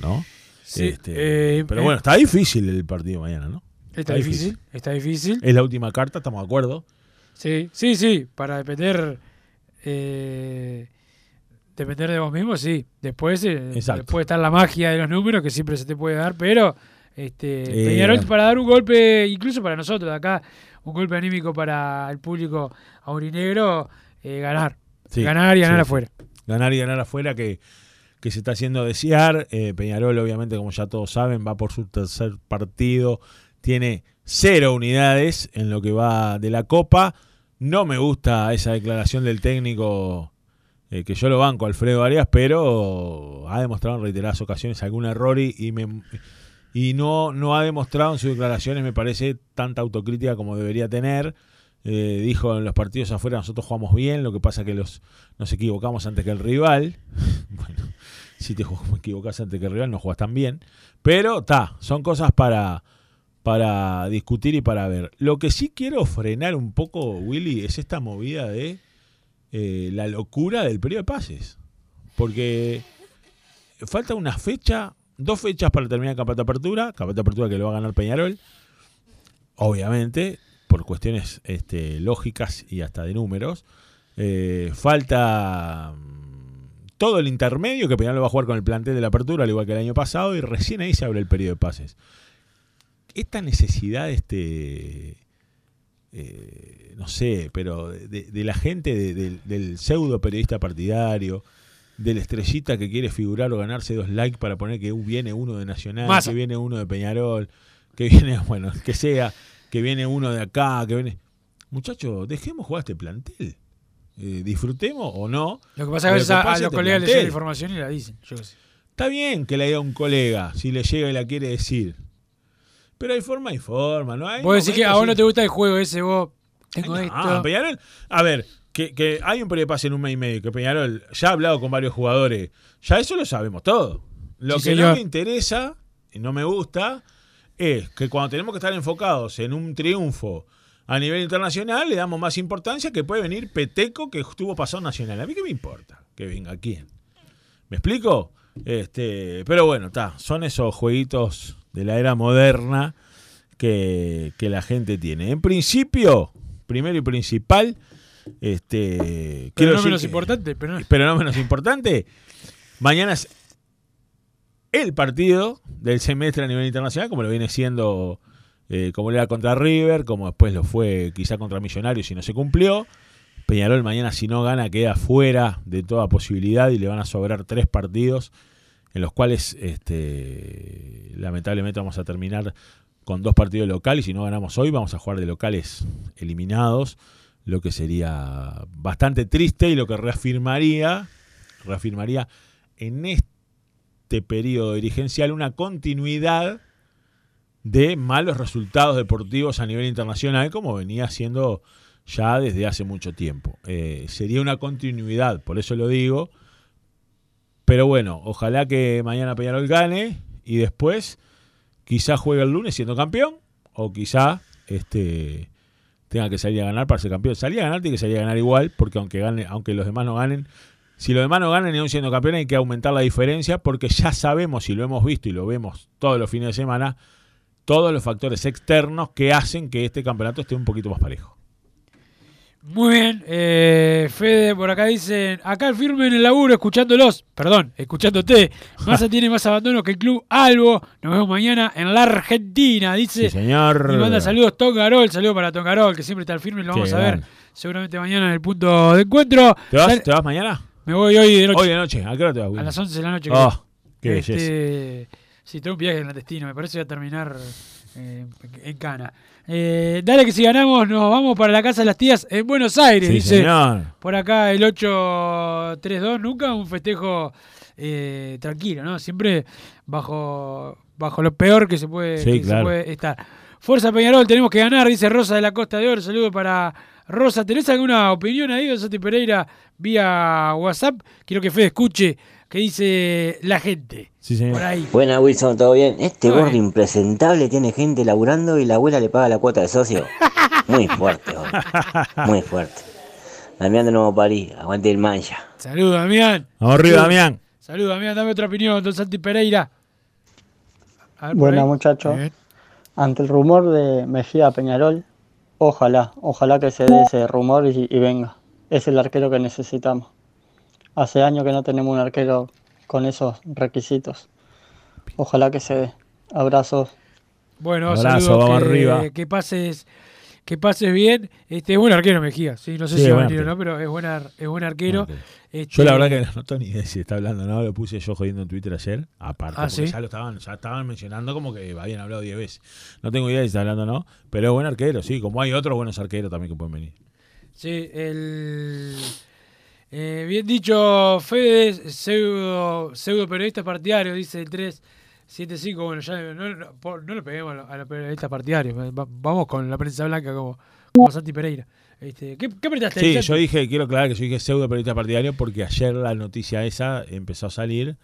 ¿No? Sí, Este, eh, pero eh, bueno, está difícil el partido mañana, ¿no? Está difícil, está difícil. Es la última carta, estamos de acuerdo. Sí, sí, sí. Para depender. Eh, depender de vos mismo, sí. Después eh, puede estar la magia de los números que siempre se te puede dar, pero. Este, Eh, Peñarol para dar un golpe, incluso para nosotros de acá, un golpe anímico para el público aurinegro, eh, ganar. Sí, ganar y ganar sí, afuera. Ganar y ganar afuera que, que se está haciendo desear. Eh, Peñarol, obviamente, como ya todos saben, va por su tercer partido. Tiene cero unidades en lo que va de la Copa. No me gusta esa declaración del técnico, eh, que yo lo banco, Alfredo Arias, pero ha demostrado en reiteradas ocasiones algún error y, no, ha demostrado en sus declaraciones, me parece, tanta autocrítica como debería tener. Eh, dijo en los partidos afuera nosotros jugamos bien, lo que pasa que los nos equivocamos antes que el rival. *laughs* bueno, si te equivocas antes que el rival no juegas tan bien. Pero está, son cosas para, para discutir y para ver. Lo que sí quiero frenar un poco, Willy, es esta movida de eh, la locura del periodo de pases. Porque falta una fecha, dos fechas para terminar el campeonato de apertura. Campeonato de apertura que lo va a ganar Peñarol. Obviamente, por cuestiones este, lógicas y hasta de números. Eh, falta mm, todo el intermedio que Peñarol va a jugar con el plantel de la apertura, al igual que el año pasado, y recién ahí se abre el periodo de pases. Esta necesidad, este, eh, no sé, pero de, de la gente, de- del- del pseudo periodista partidario, de la estrellita que quiere figurar o ganarse dos likes para poner que viene uno de Nacional, que viene uno de Peñarol, que viene, *laughs* bueno, que sea, que viene uno de acá, que viene. Muchachos, dejemos jugar este plantel. Eh, disfrutemos o no. Lo que pasa es que a veces a, los este colegas les llega la información y la dicen. Yo qué sé. Está bien que la diga un colega, si le llega y la quiere decir. Pero hay forma y forma, ¿no? Hay Vos decís que a vos no te gusta el juego ese, vos. Tengo Ah, esto. Peñarol, a ver, que, que hay un pase en un mes y medio, que Peñarol ya ha hablado con varios jugadores, ya eso lo sabemos todo. Lo Sí, que no me interesa y no me gusta es que cuando tenemos que estar enfocados en un triunfo a nivel internacional, le damos más importancia que puede venir Peteco que estuvo pasado nacional. A mí qué me importa que venga quién. ¿Me explico? Este, pero bueno, está, son esos jueguitos de la era moderna que, que la gente tiene. En principio, primero y principal, este, Pero no menos que- importante, pero no. pero no menos importante, mañana es el partido del semestre a nivel internacional, como lo viene siendo, eh, como lo era contra River, como después lo fue quizá contra Millonarios y no se cumplió. Peñarol mañana si no gana queda fuera de toda posibilidad y le van a sobrar tres partidos en los cuales este, lamentablemente vamos a terminar con dos partidos locales si no ganamos hoy vamos a jugar de locales eliminados, lo que sería bastante triste y lo que reafirmaría, reafirmaría en este periodo dirigencial una continuidad de malos resultados deportivos a nivel internacional como venía siendo ya desde hace mucho tiempo. Eh, sería una continuidad, por eso lo digo. Pero bueno, ojalá que mañana Peñarol gane y después quizá juegue el lunes siendo campeón o quizá este tenga que salir a ganar para ser campeón. Salir a ganar tiene que salir a ganar igual porque aunque gane, aunque los demás no ganen, si los demás no ganan y aún siendo campeón hay que aumentar la diferencia porque ya sabemos y lo hemos visto y lo vemos todos los fines de semana todos los factores externos que hacen que este campeonato esté un poquito más parejo. Muy bien, eh, Fede, por acá dicen, acá el firme en el laburo, escuchándolos, perdón, escuchándote. Massa *laughs* tiene más abandono que el club Albo. Nos vemos mañana en la Argentina, dice. Sí, señor. Y manda saludos Tongarol, saludo para Tongarol, que siempre está al firme, lo vamos a ver seguramente mañana en el punto de encuentro. ¿Te vas, ¿Te vas mañana? Me voy hoy de noche. Hoy de noche. ¿A qué hora te vas? A las 11 de la noche. Oh, creo. qué belleza. este, Sí, tengo un viaje en la destino, me parece que voy a terminar eh, en Cana. Eh, dale que si ganamos nos vamos para la casa de las tías en Buenos Aires, Sí, dice. señor. Por acá el 832, nunca un festejo eh, tranquilo, ¿no? Siempre bajo, bajo lo peor que se puede, Sí, que se claro. puede estar. Fuerza Peñarol, tenemos que ganar, dice Rosa de la Costa de Oro. Saludo para Rosa. ¿Tenés alguna opinión ahí de Santi Pereira vía WhatsApp? Quiero que Fede escuche qué dice la gente. Sí, señor. Por ahí. Buena Wilson, ¿todo bien? Este Todo gordo bien. impresentable tiene gente laburando y la abuela le paga la cuota de socio. *laughs* Muy fuerte, gordo. Muy fuerte. Damián de Nuevo París, aguante el mancha. Saludos, Damián. Vamos arriba. Damián. Saludos, Damián. Dame otra opinión, don Santi Pereira. Ver, Buena muchachos. Bien. Ante el rumor de Mejía Peñarol, ojalá, ojalá que se dé ese rumor y, y venga. Es el arquero que necesitamos. Hace años que no tenemos un arquero con esos requisitos. Ojalá que se dé. Abrazos. Bueno, Abrazo, saludos, vamos que, arriba. que pases que pases bien. Este es buen arquero Mejía, sí, no sé Sí, si es va a buen venir o arquero. no, pero es buen, ar- es buen arquero. Este, Yo la verdad que no tengo ni idea si está hablando, ¿no? Lo puse yo jodiendo en Twitter ayer, aparte, Ah, porque ¿sí? ya lo estaban, ya estaban mencionando como que habían hablado 10 veces. No tengo idea si está hablando o no, pero es buen arquero, sí, como hay otros buenos arqueros también que pueden venir. Sí, el eh, bien dicho, Fede, pseudo, pseudo periodista partidario, dice el 375. Bueno, ya no, no, le peguemos a los, periodistas partidarios. va- Vamos con la prensa blanca como, como Santi Pereira. Este, ¿qué, ¿Qué apretaste? Sí, yo dije, quiero aclarar que yo dije pseudo periodista partidario porque ayer la noticia esa empezó a salir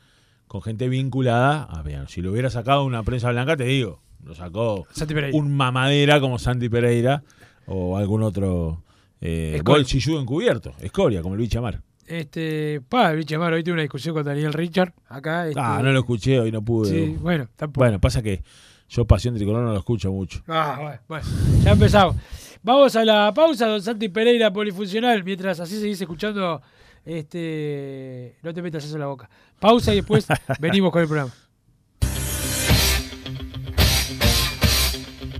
con gente vinculada a. Si lo hubiera sacado una prensa blanca, te digo, lo sacó un mamadera como Santi Pereira o algún otro eh, Escoria. bolsilludo encubierto, escoria, como el Bichamar. Este, pa, el Amaro, hoy tuve una discusión con Daniel Richard acá. este, Ah, no lo escuché, hoy no pude. Sí, bueno, tampoco. Bueno, pasa que yo Pasión Tricolor no lo escucho mucho. Ah, bueno, bueno, ya empezamos. Vamos a la pausa, don Santi Pereira, polifuncional. Mientras así seguís escuchando, este, no te metas eso en la boca. Pausa y después *laughs* venimos con el programa.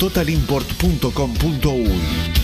www.totalimport.com.uy.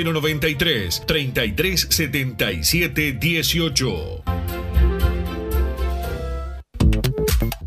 093 33 77 18.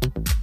thank you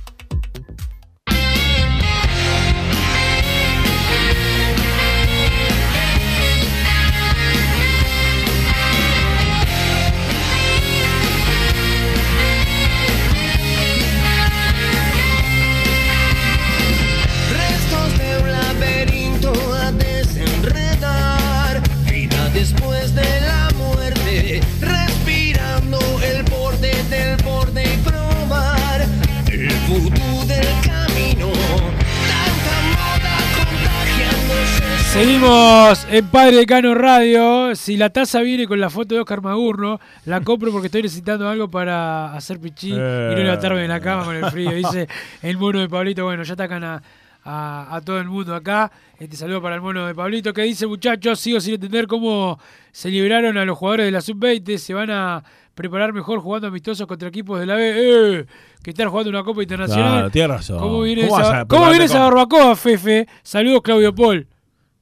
Seguimos en Padre Decano Radio. Si la taza viene con la foto de Oscar Magurno, la compro porque estoy necesitando algo para hacer pichí y no Eh. levantarme de la cama con el frío. Dice el mono de Pablito. Bueno, ya atacan a, a, a todo el mundo acá. Este saludo para el mono de Pablito que dice, muchachos, sigo sin entender cómo se liberaron a los jugadores de la sub-20. Se van a preparar mejor jugando amistosos contra equipos de la B. ¡Eh! Que están jugando una Copa Internacional. Claro, tienes razón. ¿Cómo viene ¿Cómo esa, a ¿cómo viene esa barbacoa, Fefe? Saludos, Claudio Paul.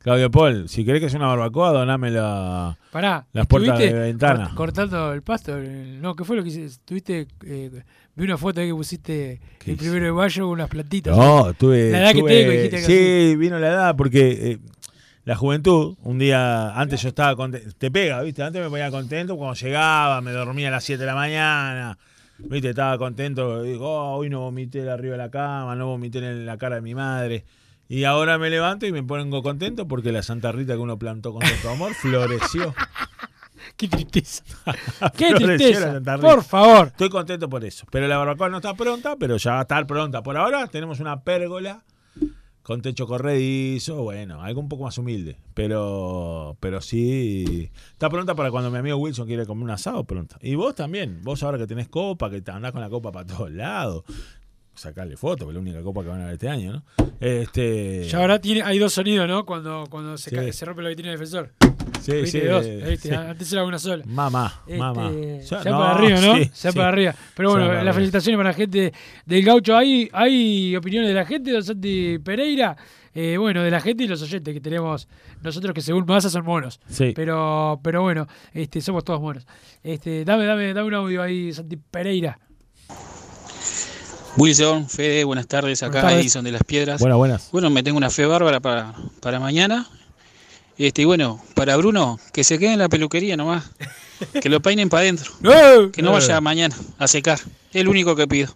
Claudio Paul, si querés que sea una barbacoa, doname la, Pará, las puertas de ventana. cort- cortando el pasto. No, ¿qué fue lo que hiciste? Estuviste, eh, vi una foto ahí que pusiste el primero de mayo con unas plantitas. No, tuve. La edad tuve- que tengo, dijiste que Sí, vino la edad porque eh, la juventud, un día, antes yo estaba contento, te pega, ¿viste? Antes me ponía contento cuando llegaba, me dormía a las 7 de la mañana, ¿viste? Estaba contento, digo, "Oh, hoy no vomité arriba de la cama, no vomité en la cara de mi madre. Y ahora me levanto y me pongo contento porque la Santa Rita que uno plantó con tanto amor floreció. *laughs* Qué tristeza. *laughs* Qué tristeza. Por favor. Estoy contento por eso. Pero la barbacoa no está pronta, pero ya va a estar pronta. Por ahora tenemos una pérgola con techo corredizo, bueno, algo un poco más humilde. Pero pero sí, está pronta para cuando mi amigo Wilson quiere comer un asado, pronta. Y vos también, vos ahora que tenés copa, que andás con la copa para todos lados. Sacarle foto, que es la única copa que van a ver este año, ¿no? Este, Ya ahora tiene, hay dos sonidos, ¿no? Cuando, cuando se, Sí. ca- se rompe la vitrina del defensor. Sí, ¿Viste? sí, Dos, ¿viste? sí. Antes era una sola. Mamá, Este, mamá. Ya, Ya- no, para arriba, ¿no? sí, ya para arriba. Pero bueno, las felicitaciones para la gente del gaucho. ¿Hay, hay opiniones de la gente, don Santi Pereira? Eh, bueno, de la gente y los oyentes que tenemos nosotros que según Massa son monos. Sí. Pero, pero bueno, este, somos todos monos. Este, dame, dame, dame un audio ahí, Santi Pereira. Wilson, Fede, buenas tardes. Acá Buenas tardes. Edison de las Piedras. Buenas, buenas. Bueno, me tengo una fe bárbara para, para mañana. Este, y bueno, para Bruno, que se quede en la peluquería nomás. Que lo peinen para adentro. *laughs* Que no vaya mañana a secar. Es lo único que pido.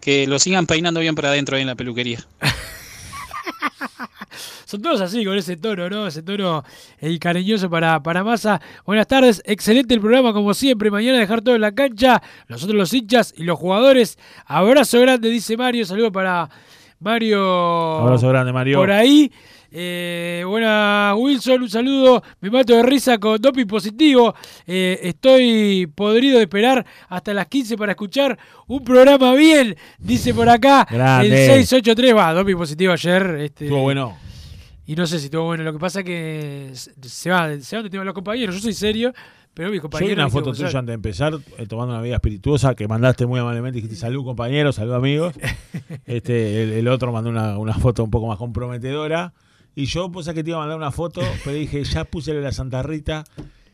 Que lo sigan peinando bien para adentro ahí en la peluquería. *laughs* Son todos así, con ese tono, ¿no? Ese tono eh, cariñoso para, para Massa. Buenas tardes, excelente el programa como siempre. Mañana dejar todo en la cancha. Nosotros los hinchas y los jugadores. Abrazo grande, dice Mario. Saludo para Mario. Abrazo grande, Mario. Por ahí. Eh, buena Wilson, un saludo. Me mato de risa con doping positivo. Eh, estoy podrido de esperar hasta las 15 para escuchar un programa bien. Dice por acá Grande. el 683. Va, doping positivo ayer. Este, Estuvo bueno. Y no sé si estuvo bueno. Lo que pasa es que se va, se va donde tengo los compañeros. Yo soy serio, pero mis Yo vi compañeros. una ¿viste foto tuya antes de empezar, eh, tomando una vida espirituosa, que mandaste muy amablemente, dijiste salud compañeros, salud amigos. *laughs* Este, el, el otro mandó una, una foto un poco más comprometedora. Y yo pues que te iba a mandar una foto, pero dije, ya puse la Santa Rita.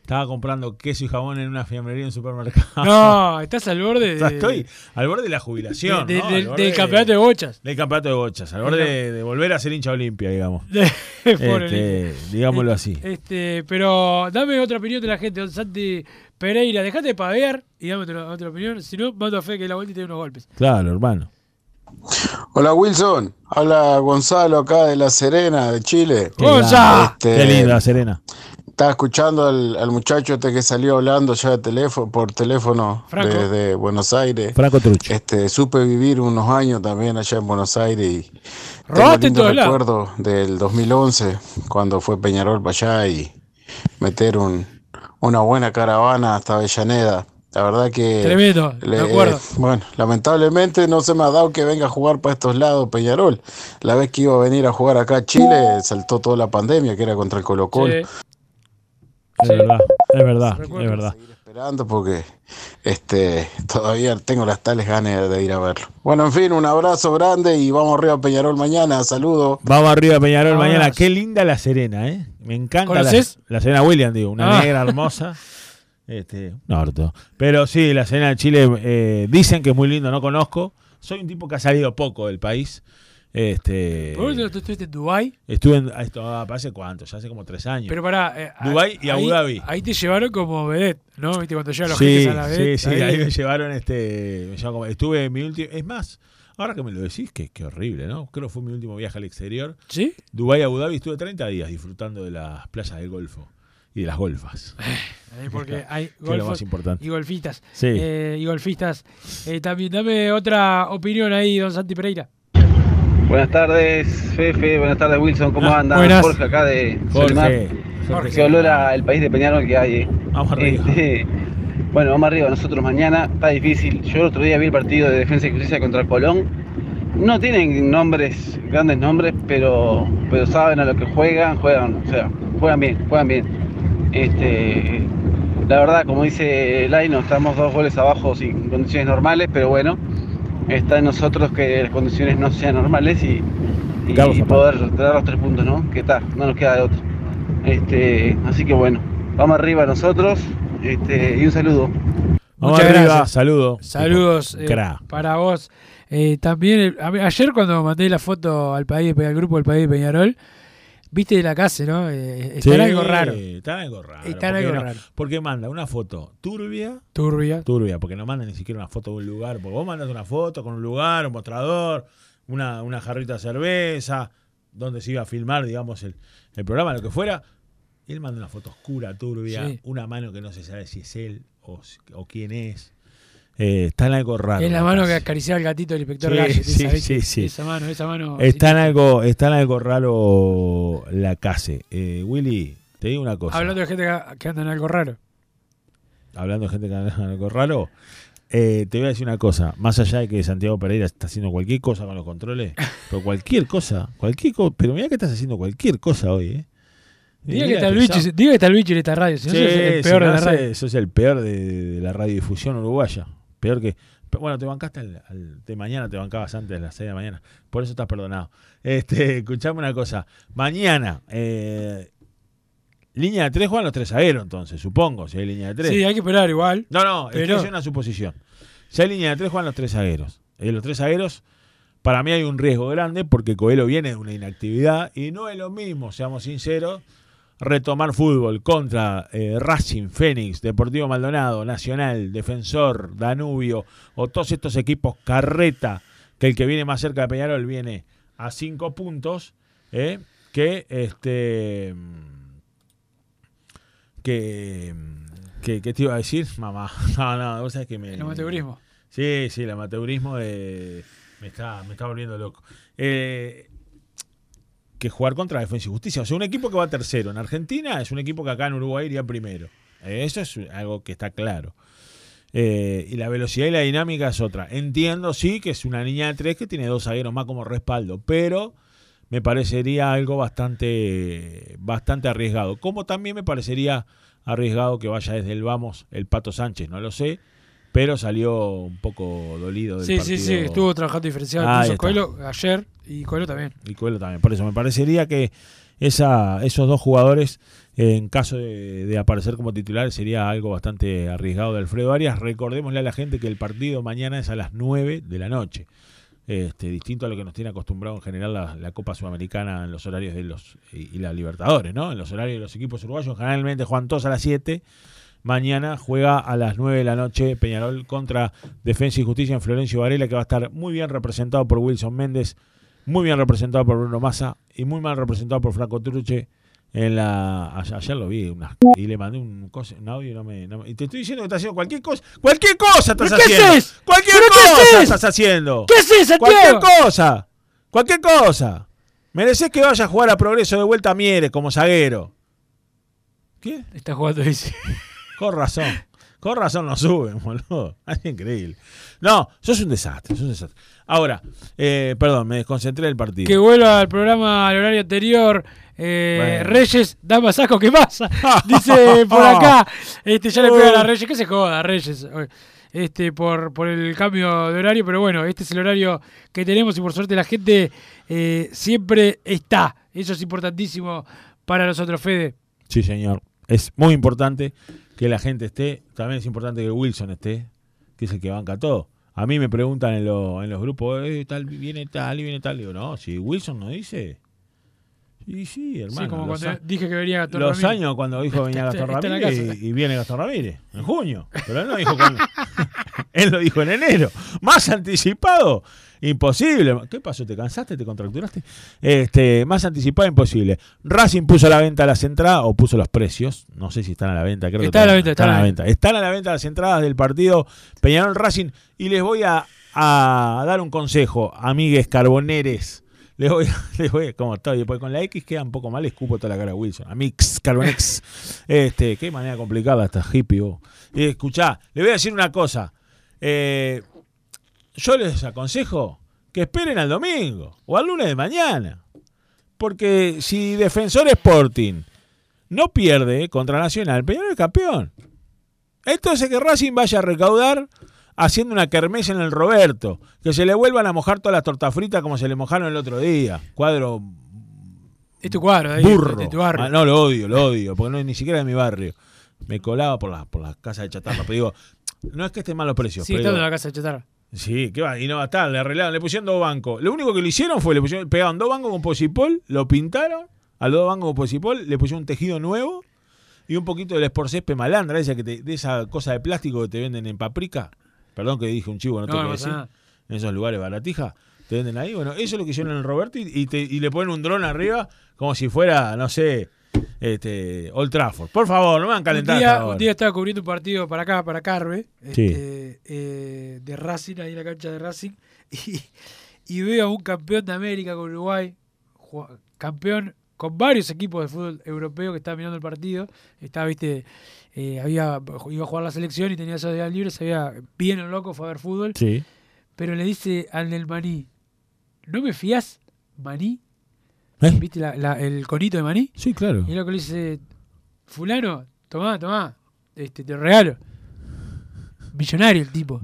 Estaba comprando queso y jabón en una fiambrería en un supermercado. No, estás al borde *laughs* O sea, de- Estoy al borde de la jubilación. de- de- ¿no? del- campeonato de bochas. Del campeonato de bochas. Al borde de, de volver a ser hincha olimpia, digamos. *laughs* Este, digámoslo así. Este, pero dame otra opinión de la gente, don Santi Pereira. Dejate de pavear y dame otra, otra opinión. Si no, mando a fe que la vuelta dé unos golpes. Claro, hermano. Hola Wilson, habla Gonzalo acá de La Serena, de Chile. Qué grande. Este, Qué linda, Serena. Estaba escuchando al, al muchacho este que salió hablando ya de teléfono, por teléfono desde Buenos Aires. Franco Trucho. Este, supe vivir unos años también allá en Buenos Aires y tengo Robaste en lindo todos lados. recuerdo del 2011 cuando fue Peñarol para allá y meter un, una buena caravana hasta Avellaneda. La verdad que... Tremendo, de acuerdo. Bueno, lamentablemente no se me ha dado que venga a jugar para estos lados Peñarol. La vez que iba a venir a jugar acá a Chile, saltó toda la pandemia, que era contra el Colo Colo. Es verdad, es verdad, es verdad. Esperando porque este, todavía tengo las tales ganas de ir a verlo. Bueno, en fin, un abrazo grande y vamos arriba a Peñarol mañana. Saludos. Vamos arriba, Peñarol, Abrazo. mañana. Qué linda la Serena, ¿eh? Me encanta la, ¿Conoces? la Serena Williams, digo. Una Ah. negra hermosa. Este, un orto. Pero sí, la Serena de Chile eh, dicen que es muy lindo, no conozco. Soy un tipo que ha salido poco del país. Este, Por tú estuviste en Dubái. estuve en. Esto ah, hace cuánto, ya hace como tres años. Pero pará. eh, Dubái y Abu Dhabi. Ahí te llevaron como vedette, ¿no? ¿Viste? Cuando llegan los Sí, a la sí, vedette. sí, ahí me llevaron este. me llevaron como- estuve en mi último. Es más, ahora que me lo decís, que, que horrible, ¿no? Creo que fue mi último viaje al exterior. ¿Sí? Dubái, Abu Dhabi, estuve 30 días disfrutando de las playas del Golfo y de las golfas. *laughs* Ahí porque *laughs* hay golfos más importante. y golfistas. Sí. Eh, y golfistas. Eh, también dame otra opinión ahí, don Santi Pereira. Buenas tardes, Fefe. Buenas tardes, Wilson. ¿Cómo Ah, andan? buenas. Jorge acá de Jorge. Solimar. Jorge. Se olora el país de Peñarol que hay. eh. Vamos arriba. Este, bueno, vamos arriba. Nosotros mañana está difícil. Yo el otro día vi el partido de Defensa y Justicia contra el Colón. No tienen nombres, grandes nombres, pero, pero saben a lo que juegan, juegan, o sea, juegan bien, juegan bien. Este, la verdad, como dice Laino, estamos dos goles abajo sin condiciones normales, pero bueno, está en nosotros que las condiciones no sean normales y, y poder traer los tres puntos, ¿no? Que está, no nos queda de otro. Este, así que bueno, vamos arriba nosotros este, y un saludo. Vamos Muchas arriba, gracias. saludo. Saludos eh, para vos. Eh, también, el- a mí- ayer cuando mandé la foto al país, al grupo del país de Peñarol, viste de la casa, ¿no? Eh, está en Sí, algo raro. Está en algo raro. Está algo no- raro. Porque manda una foto turbia. Turbia. Turbia, porque no manda ni siquiera una foto de un lugar. Porque vos mandas una foto con un lugar, un mostrador, una, una jarrita de cerveza, donde se iba a filmar, digamos, el, el programa, lo que fuera. Y él manda una foto oscura, turbia, Sí. una mano que no se sabe si es él o, o quién es. Eh, está en algo raro. es la mano que acariciaba el gatito del inspector Sí, Gallet. sí, sí, sí. Esa mano, esa mano. Está en algo, está en algo raro la case. Eh, Willy, te digo una cosa. Hablando de gente que- anda en algo raro. hablando de gente que anda en algo raro, eh, te voy a decir una cosa. Más allá de que Santiago Pereira está haciendo cualquier cosa con los controles, *laughs* pero cualquier cosa, cualquier cosa, pero mira que estás haciendo cualquier cosa hoy, ¿eh? Diga que, está el bicho, diga que está el bicho en esta radio, si no Sí, sos el si peor no de la radio. Sos el peor de, de la radiodifusión uruguaya. Peor que. Bueno, te bancaste al, al- de mañana, te bancabas antes de las 6 de la mañana. Por eso estás perdonado. *laughs* Este, escuchame una cosa. Mañana, eh, línea de 3 juegan los tres zagueros, entonces, supongo, si hay línea de 3. Sí, hay que esperar igual. No, no, es que pero es una suposición. Si hay línea de tres, juegan los tres zagueros. Eh, los tres zagueros, para mí hay un riesgo grande porque Coelho viene de una inactividad y no es lo mismo, seamos sinceros, retomar fútbol contra eh, Racing, Fénix, Deportivo Maldonado, Nacional, Defensor, Danubio o todos estos equipos carreta, que el que viene más cerca de Peñarol viene a cinco puntos, eh, que este que, que, ¿qué te iba a decir? Mamá, *laughs* no, no, vos sabés que me... El amateurismo. Sí, sí, el amateurismo eh, me, está, me está volviendo loco. Eh, que jugar contra Defensa y Justicia. O sea, un equipo que va tercero en Argentina es un equipo que acá en Uruguay iría primero. Eso es algo que está claro. Eh, y la velocidad y la dinámica es otra. Entiendo, sí, que es una niña de tres que tiene dos zagueros más como respaldo, pero me parecería algo bastante, bastante arriesgado. Como también me parecería arriesgado que vaya desde el vamos el Pato Sánchez, no lo sé, pero salió un poco dolido del Sí, sí, sí, estuvo trabajando diferenciado. Ahí Incluso. Coelho ayer y Coelho también. Y Coelho también. Por eso me parecería que esa, esos dos jugadores, en caso de, de aparecer como titulares, sería algo bastante arriesgado de Alfredo Arias. Recordémosle a la gente que el partido mañana es a las 9 de la noche. Este, distinto a lo que nos tiene acostumbrado en general la, la Copa Sudamericana en los horarios de los y, y la Libertadores, ¿no? En los horarios de los equipos uruguayos generalmente juegan todos a las 7. Mañana juega a las 9 de la noche Peñarol contra Defensa y Justicia en Florencio Varela, que va a estar muy bien representado por Wilson Méndez, muy bien representado por Bruno Massa y muy mal representado por Franco Truche. En la, ayer, lo vi una- y le mandé un, cosa- un audio y no me, no me- y te estoy diciendo que estás haciendo cualquier cosa. ¡Cualquier cosa estás ¿Pero qué haciendo! haces? ¡Cualquier ¿Pero qué cosa haces? estás haciendo! ¿Qué haces, Santiago? ¡Cualquier cosa! ¡Cualquier cosa! Mereces que vaya a jugar a progreso de vuelta a Mieres como zaguero. ¿Qué? Está jugando dice. Con razón. Con razón no suben, boludo. Es increíble. No, sos un desastre, sos un desastre. Ahora, eh, perdón, me desconcentré del partido. Que vuelva al programa al horario anterior. Eh, Bueno. Reyes, dama saco, ¿qué pasa? *laughs* Dice por acá. Este, ya le pegan a Reyes, que se joda, Reyes. Este, por, por el cambio de horario, pero bueno, este es el horario que tenemos y por suerte la gente eh, siempre está. Eso es importantísimo para nosotros, Fede. Sí, señor. Es muy importante que la gente esté. También es importante que Wilson esté, que es el que banca todo. A mí me preguntan en, lo- en los grupos, eh, tal, viene tal y viene tal. Digo, no, si Wilson no dice. Sí, sí, hermano. sí, como cuando dije que venía Gastón Los Ramírez. años cuando dijo que venía Gastón Ramírez y, y viene Gastón Ramírez en junio. Pero él no dijo cuándo. *laughs* él lo dijo en enero. Más anticipado, imposible. ¿Qué pasó? ¿Te cansaste? ¿Te contracturaste? Este, más anticipado, imposible. Racing puso a la venta las entradas o puso los precios. No sé si están a la venta. Creo que Está a la están- venta, a la venta. Están a la venta las entradas del partido Peñarol Racing. Y les voy a, a dar un consejo, amigues carboneres. Les voy, a- *laughs* les voy a- como estoy, después con la X queda un poco mal, escupo toda la cara a Wilson. Amix, Carbonex. Este, qué manera complicada esta hippie, vos. Y escuchá, le voy a decir una cosa. Eh, yo les aconsejo que esperen al domingo o al lunes de mañana. Porque si Defensor Sporting no pierde contra Nacional, Peñarol es campeón. Entonces que Racing vaya a recaudar haciendo una kermés en el Roberto. Que se le vuelvan a mojar todas las tortas fritas como se le mojaron el otro día. Cuadro Es tu cuadro, ahí, burro. tu barrio. Ah, no, lo odio, lo odio, porque no es ni siquiera de mi barrio. Me colaba por las por las casas de chatarra. Pero digo, no es que estén mal los precios. Sí, pero estando digo, en la casa de chatarra. Sí, ¿qué va? Y no va a estar, le arreglaron, le pusieron dos bancos. Lo único que le hicieron fue, le pusieron, pegaron dos bancos con posipol, lo pintaron, a los dos bancos con posipol, le pusieron un tejido nuevo y un poquito del esporcésped malandra, esa que te- de esa cosa de plástico que te venden en paprika. Perdón que dije un chivo, no, No, que pasa decir. nada. En esos lugares baratija, te venden ahí. Bueno, eso es lo que hicieron en el Roberto y, y te- y le ponen un dron arriba como si fuera, no sé, este, Old Trafford. Por favor, no me van a Un calentar. día, ahora. un día estaba cubriendo un partido para acá, para Carve, Sí. este, eh, de Racing, ahí en la cancha de Racing, *laughs* y, y veo a un campeón de América con Uruguay, campeón con varios equipos de fútbol europeo que estaba mirando el partido. Estaba, viste, eh, había, iba a jugar la selección y tenía esos días libres, se había bien el loco, fue a ver fútbol. Sí. Pero le dice al del maní, ¿no me fías, maní? ¿Eh? ¿Viste la- la- el conito de maní? Sí, claro. Y el loco le dice, fulano, tomá, tomá, este, te regalo. Millonario el tipo.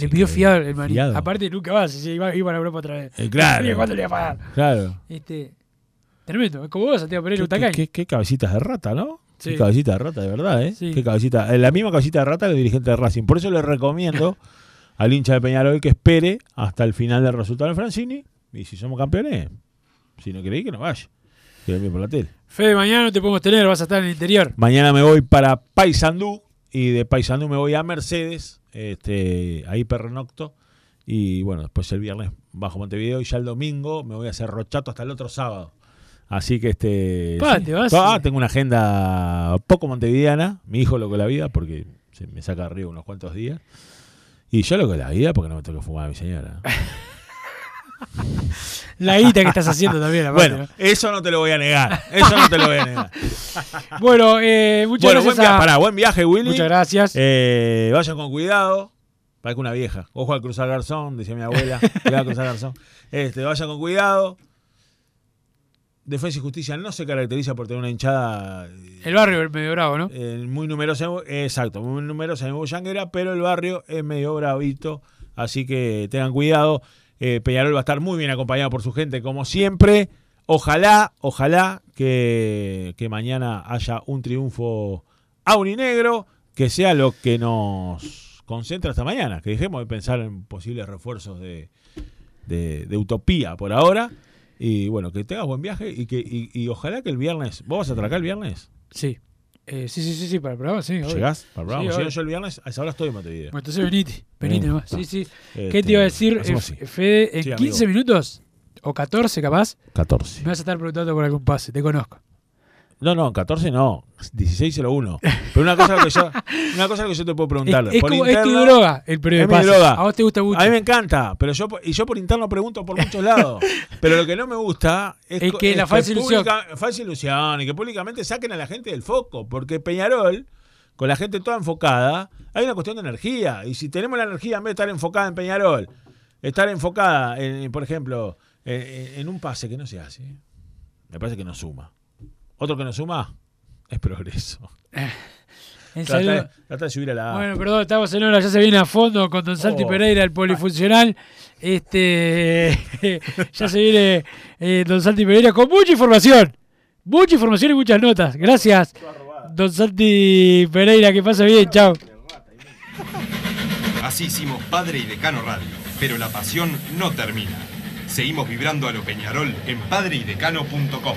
Le pidió fiado el maní. fiado. Aparte nunca va, si iba, iba a Europa otra vez. Eh, claro. *laughs* Cuánto le iba a pagar. Claro. Este, tremendo, es como vos, Santiago Pereira ¿Qué, Utacay. qué- qué cabecitas de rata, ¿no? Sí. Qué cabecita de rata, de verdad, ¿eh? Sí. Qué cabecita. eh, La misma cabecita de rata que el dirigente de Racing. Por eso le recomiendo *laughs* al hincha de Peñarol que espere hasta el final del resultado del Francini. Y si somos campeones, si no queréis, que no vaya. Que por la tele. Fede, mañana no te podemos tener, vas a estar en el interior. Mañana me voy para Paysandú y de Paysandú me voy a Mercedes, este, ahí pernocto. Y bueno, después el viernes bajo Montevideo y ya el domingo me voy a hacer rochato hasta el otro sábado. Así que este. Pa, sí. te vas, Ah, tengo una agenda poco montevideana. Mi hijo loco la vida porque se me saca arriba unos cuantos días. Y yo loco la vida porque no me tengo que fumar a mi señora. *laughs* La guita que estás haciendo también, aparte, bueno, eso no te lo voy a negar. Eso no te lo voy a negar. ¿no? *laughs* Bueno, eh, muchas bueno, gracias buen, a- pará, buen viaje, Willy. Muchas gracias. Eh, vayan con cuidado. Parezco una vieja. Ojo al cruzar garzón, decía mi abuela. *laughs* Cuidado al cruzar garzón. Este, vayan con cuidado. Defensa y Justicia no se caracteriza por tener una hinchada El barrio es medio bravo, ¿no? eh, muy numerosa, eh, exacto, muy numerosa en Bullanguera, pero el barrio es medio bravito, así que tengan cuidado. Eh, Peñarol va a estar muy bien acompañado por su gente, como siempre. Ojalá, ojalá que, que mañana haya un triunfo aurinegro, que sea lo que nos concentra hasta mañana, que dejemos de pensar en posibles refuerzos de, de, de utopía por ahora. Y bueno, que tengas buen viaje y que y, y ojalá que el viernes. ¿Vos vas a atracar el viernes? Sí. Eh, sí, sí, sí, sí, para el programa, sí. obvio. ¿Llegás? Para el programa. Sí, obvio. yo el viernes, a esa hora estoy en Montevideo. Bueno, entonces venite, venite nomás. Sí, sí. Este, ¿Qué te iba a decir, eh. Fede? En Sí, 15 amigo. minutos, o 14 capaz, 14. me vas a estar preguntando por algún pase, te conozco. No, no, 14 no. 1601. Pero una cosa que yo, una cosa que yo te puedo preguntar. Es- es por como- es tu interno- droga, el periodo es de droga. A vos te gusta mucho. A mí me encanta, pero yo y yo por interno pregunto por muchos lados. pero lo que no me gusta es, Es que la falsa ilusión. falsa ilusión y que públicamente saquen a la gente del foco, porque Peñarol con la gente toda enfocada, hay una cuestión de energía y si tenemos la energía en vez de estar enfocada en Peñarol, estar enfocada en, por ejemplo, en, en un pase que no se hace, me parece que no suma. Otro que no suma es progreso. En Trata de, trata de subir a la A. Bueno, perdón, estamos en hora, ya se viene a fondo con Don Santi Oh. Pereira, el polifuncional. Este *laughs* ya se viene eh, Don Santi Pereira con mucha información. Mucha información y muchas notas. Gracias, Don Santi Pereira, que pase bien, chao. Así hicimos Padre y Decano Radio, pero la pasión no termina. Seguimos vibrando a lo Peñarol en padreidecano.com.